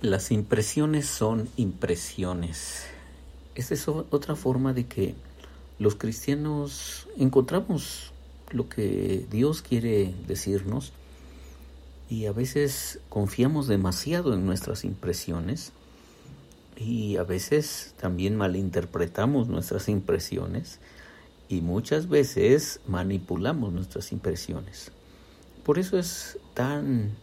Las impresiones son impresiones. Esta es otra forma de que los cristianos encontramos lo que Dios quiere decirnos y a veces confiamos demasiado en nuestras impresiones y a veces también malinterpretamos nuestras impresiones y muchas veces manipulamos nuestras impresiones. Por eso es tan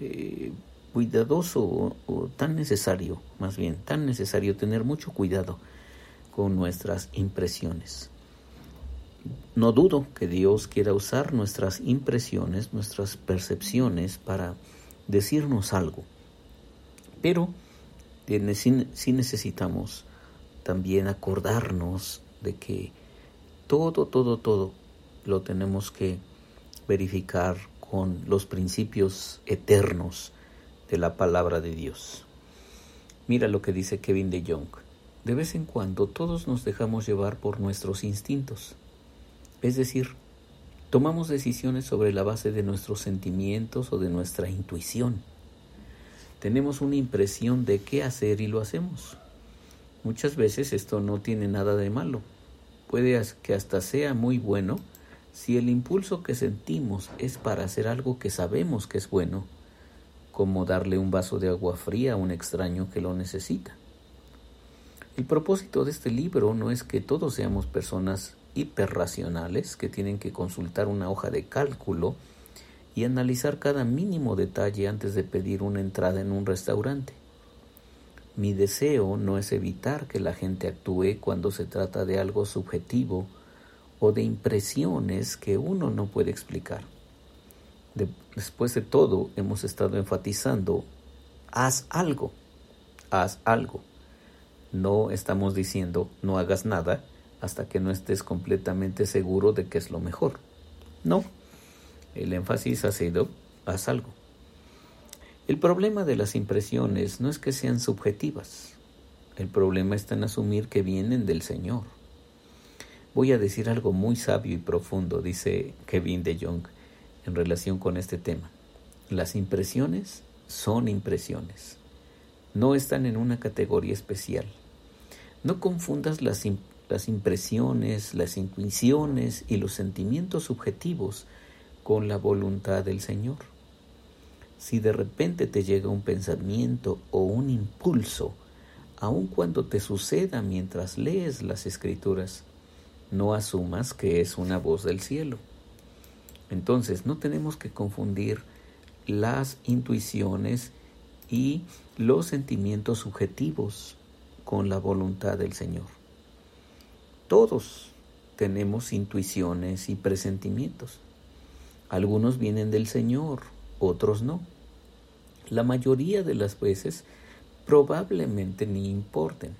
eh, cuidadoso o, tan necesario, más bien, tan necesario tener mucho cuidado con nuestras impresiones. No dudo que Dios quiera usar nuestras impresiones, nuestras percepciones para decirnos algo, pero sí necesitamos también acordarnos de que todo, todo, todo lo tenemos que verificar con los principios eternos de la palabra de Dios. Mira lo que dice Kevin de Jong. De vez en cuando todos nos dejamos llevar por nuestros instintos. Es decir, tomamos decisiones sobre la base de nuestros sentimientos o de nuestra intuición. Tenemos una impresión de qué hacer y lo hacemos. Muchas veces esto no tiene nada de malo. Puede que hasta sea muy bueno si el impulso que sentimos es para hacer algo que sabemos que es bueno, como darle un vaso de agua fría a un extraño que lo necesita. El propósito de este libro no es que todos seamos personas hiperracionales que tienen que consultar una hoja de cálculo y analizar cada mínimo detalle antes de pedir una entrada en un restaurante. Mi deseo no es evitar que la gente actúe cuando se trata de algo subjetivo o de impresiones que uno no puede explicar. Después de todo, hemos estado enfatizando, haz algo, haz algo. No estamos diciendo, no hagas nada hasta que no estés completamente seguro de que es lo mejor. No, el énfasis ha sido, haz algo. El problema de las impresiones no es que sean subjetivas. El problema está en asumir que vienen del Señor. Voy a decir algo muy sabio y profundo, dice Kevin de Jong, en relación con este tema. Las impresiones son impresiones. No están en una categoría especial. No confundas las, impresiones, las intuiciones y los sentimientos subjetivos con la voluntad del Señor. Si de repente te llega un pensamiento o un impulso, aun cuando te suceda mientras lees las escrituras, no asumas que es una voz del cielo. Entonces, no tenemos que confundir las intuiciones y los sentimientos subjetivos con la voluntad del Señor. Todos tenemos intuiciones y presentimientos. Algunos vienen del Señor, otros no. La mayoría de las veces probablemente ni importen.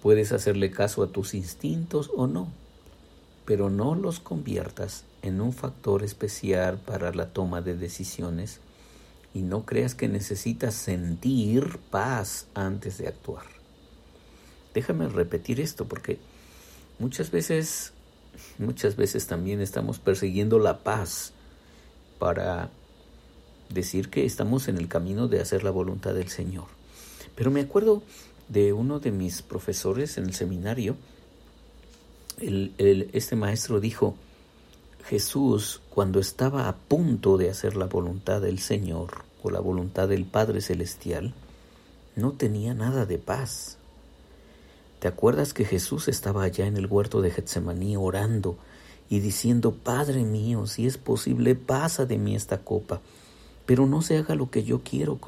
Puedes hacerle caso a tus instintos o no, pero no los conviertas en un factor especial para la toma de decisiones y no creas que necesitas sentir paz antes de actuar. Déjame repetir esto porque muchas veces, muchas veces también estamos persiguiendo la paz para decir que estamos en el camino de hacer la voluntad del Señor. Pero me acuerdo de uno de mis profesores en el seminario, este maestro dijo, Jesús, cuando estaba a punto de hacer la voluntad del Señor o la voluntad del Padre Celestial, no tenía nada de paz. ¿Te acuerdas que Jesús estaba allá en el huerto de Getsemaní orando y diciendo, Padre mío, si es posible, pasa de mí esta copa, pero no se haga lo que yo quiero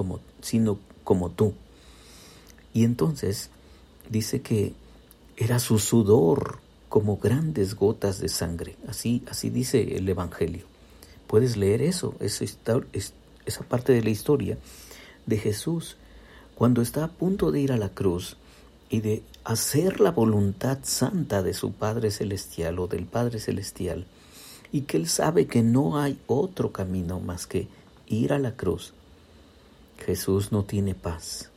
sino como tú? Y entonces dice que era su sudor como grandes gotas de sangre. Así, así dice el Evangelio. Puedes leer eso, esa, esa parte de la historia de Jesús cuando está a punto de ir a la cruz y de hacer la voluntad santa de su Padre Celestial o del Padre Celestial, y que él sabe que no hay otro camino más que ir a la cruz. Jesús no tiene paz.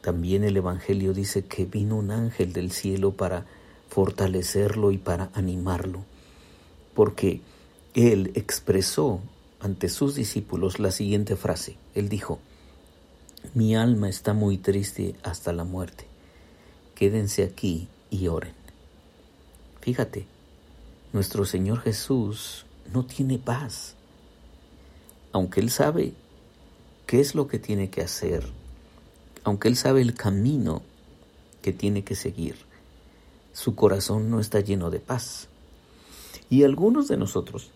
También el Evangelio dice que vino un ángel del cielo para fortalecerlo y para animarlo, porque él expresó ante sus discípulos la siguiente frase. Él dijo, Mi alma está muy triste hasta la muerte. Quédense aquí y oren. Fíjate, nuestro Señor Jesús no tiene paz. Aunque Él sabe qué es lo que tiene que hacer, aunque Él sabe el camino que tiene que seguir, su corazón no está lleno de paz. Y algunos de nosotros,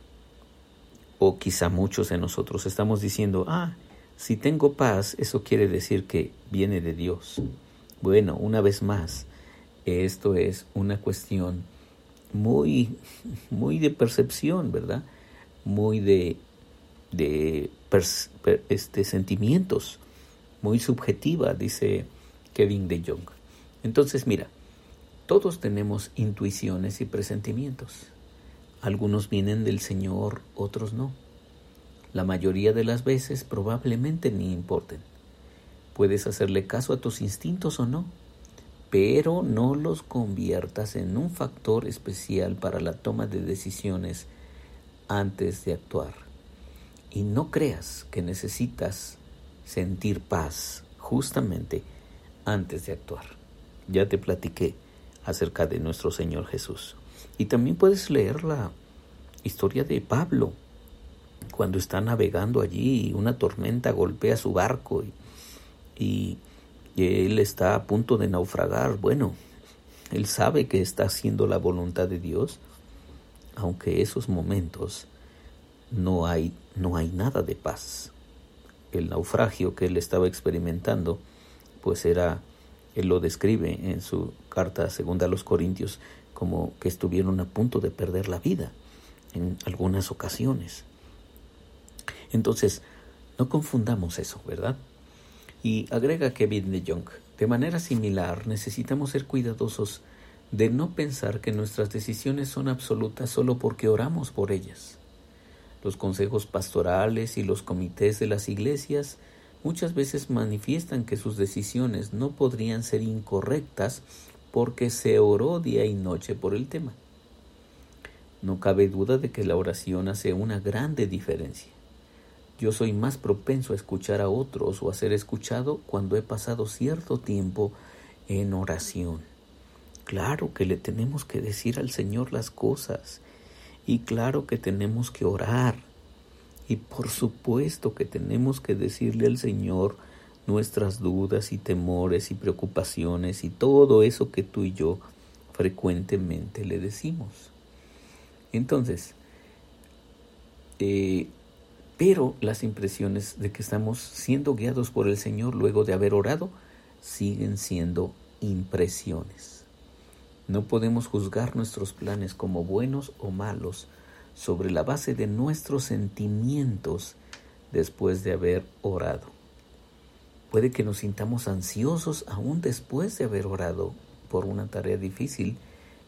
o quizá muchos de nosotros, estamos diciendo, ah, si tengo paz, eso quiere decir que viene de Dios. Bueno, una vez más, esto es una cuestión muy, muy de percepción, ¿verdad? Muy de, de este, sentimientos, muy subjetiva, dice Kevin de Jong. Entonces, mira, todos tenemos intuiciones y presentimientos. Algunos vienen del Señor, otros no. La mayoría de las veces probablemente ni importen. Puedes hacerle caso a tus instintos o no, pero no los conviertas en un factor especial para la toma de decisiones antes de actuar. Y no creas que necesitas sentir paz justamente antes de actuar. Ya te platiqué acerca de nuestro Señor Jesús. Y también puedes leer la historia de Pablo, cuando está navegando allí y una tormenta golpea su barco y, él está a punto de naufragar. Bueno, él sabe que está haciendo la voluntad de Dios, aunque esos momentos no hay, no hay nada de paz. El naufragio que él estaba experimentando, pues era él lo describe en su carta segunda a los Corintios como que estuvieron a punto de perder la vida en algunas ocasiones. Entonces, no confundamos eso, ¿verdad? Y agrega Kevin de Jong, de manera similar necesitamos ser cuidadosos de no pensar que nuestras decisiones son absolutas solo porque oramos por ellas. Los consejos pastorales y los comités de las iglesias muchas veces manifiestan que sus decisiones no podrían ser incorrectas porque se oró día y noche por el tema. No cabe duda de que la oración hace una grande diferencia. Yo soy más propenso a escuchar a otros o a ser escuchado cuando he pasado cierto tiempo en oración. Claro que le tenemos que decir al Señor las cosas y claro que tenemos que orar y por supuesto que tenemos que decirle al Señor nuestras dudas y temores y preocupaciones y todo eso que tú y yo frecuentemente le decimos. Entonces, eh, pero las impresiones de que estamos siendo guiados por el Señor luego de haber orado siguen siendo impresiones. No podemos juzgar nuestros planes como buenos o malos sobre la base de nuestros sentimientos después de haber orado. Puede que nos sintamos ansiosos aún después de haber orado por una tarea difícil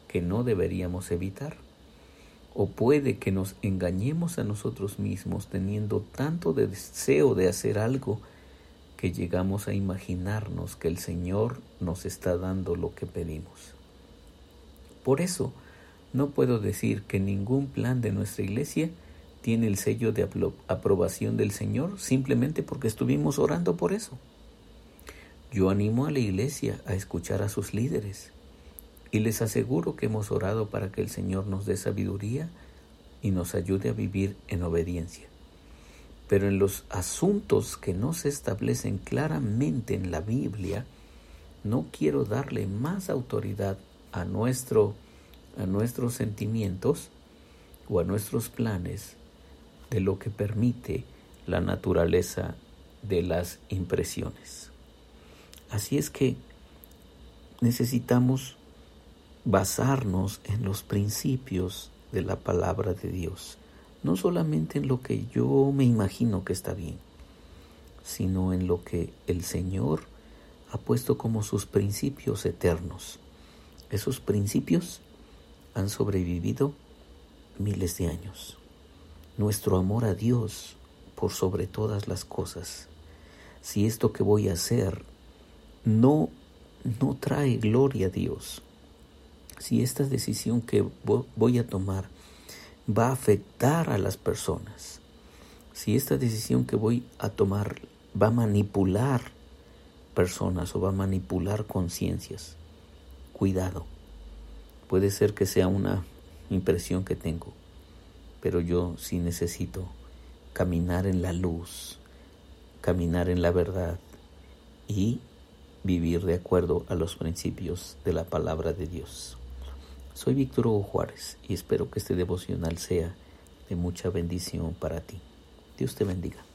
que no deberíamos evitar. O puede que nos engañemos a nosotros mismos teniendo tanto deseo de hacer algo que llegamos a imaginarnos que el Señor nos está dando lo que pedimos. Por eso, no puedo decir que ningún plan de nuestra iglesia tiene el sello de aprobación del Señor simplemente porque estuvimos orando por eso. Yo animo a la iglesia a escuchar a sus líderes y les aseguro que hemos orado para que el Señor nos dé sabiduría y nos ayude a vivir en obediencia. Pero en los asuntos que no se establecen claramente en la Biblia, no quiero darle más autoridad a nuestro a nuestros sentimientos o a nuestros planes de lo que permite la naturaleza de las impresiones. Así es que necesitamos basarnos en los principios de la palabra de Dios, no solamente en lo que yo me imagino que está bien, sino en lo que el Señor ha puesto como sus principios eternos. Esos principios han sobrevivido miles de años. Nuestro amor a Dios por sobre todas las cosas. Si esto que voy a hacer no, no trae gloria a Dios, si esta decisión que voy a tomar va a afectar a las personas, si esta decisión que voy a tomar va a manipular personas o va a manipular conciencias. Cuidado. Puede ser que sea una impresión que tengo, pero yo sí necesito caminar en la luz, caminar en la verdad y vivir de acuerdo a los principios de la palabra de Dios. Soy Víctor Hugo Juárez y espero que este devocional sea de mucha bendición para ti. Dios te bendiga.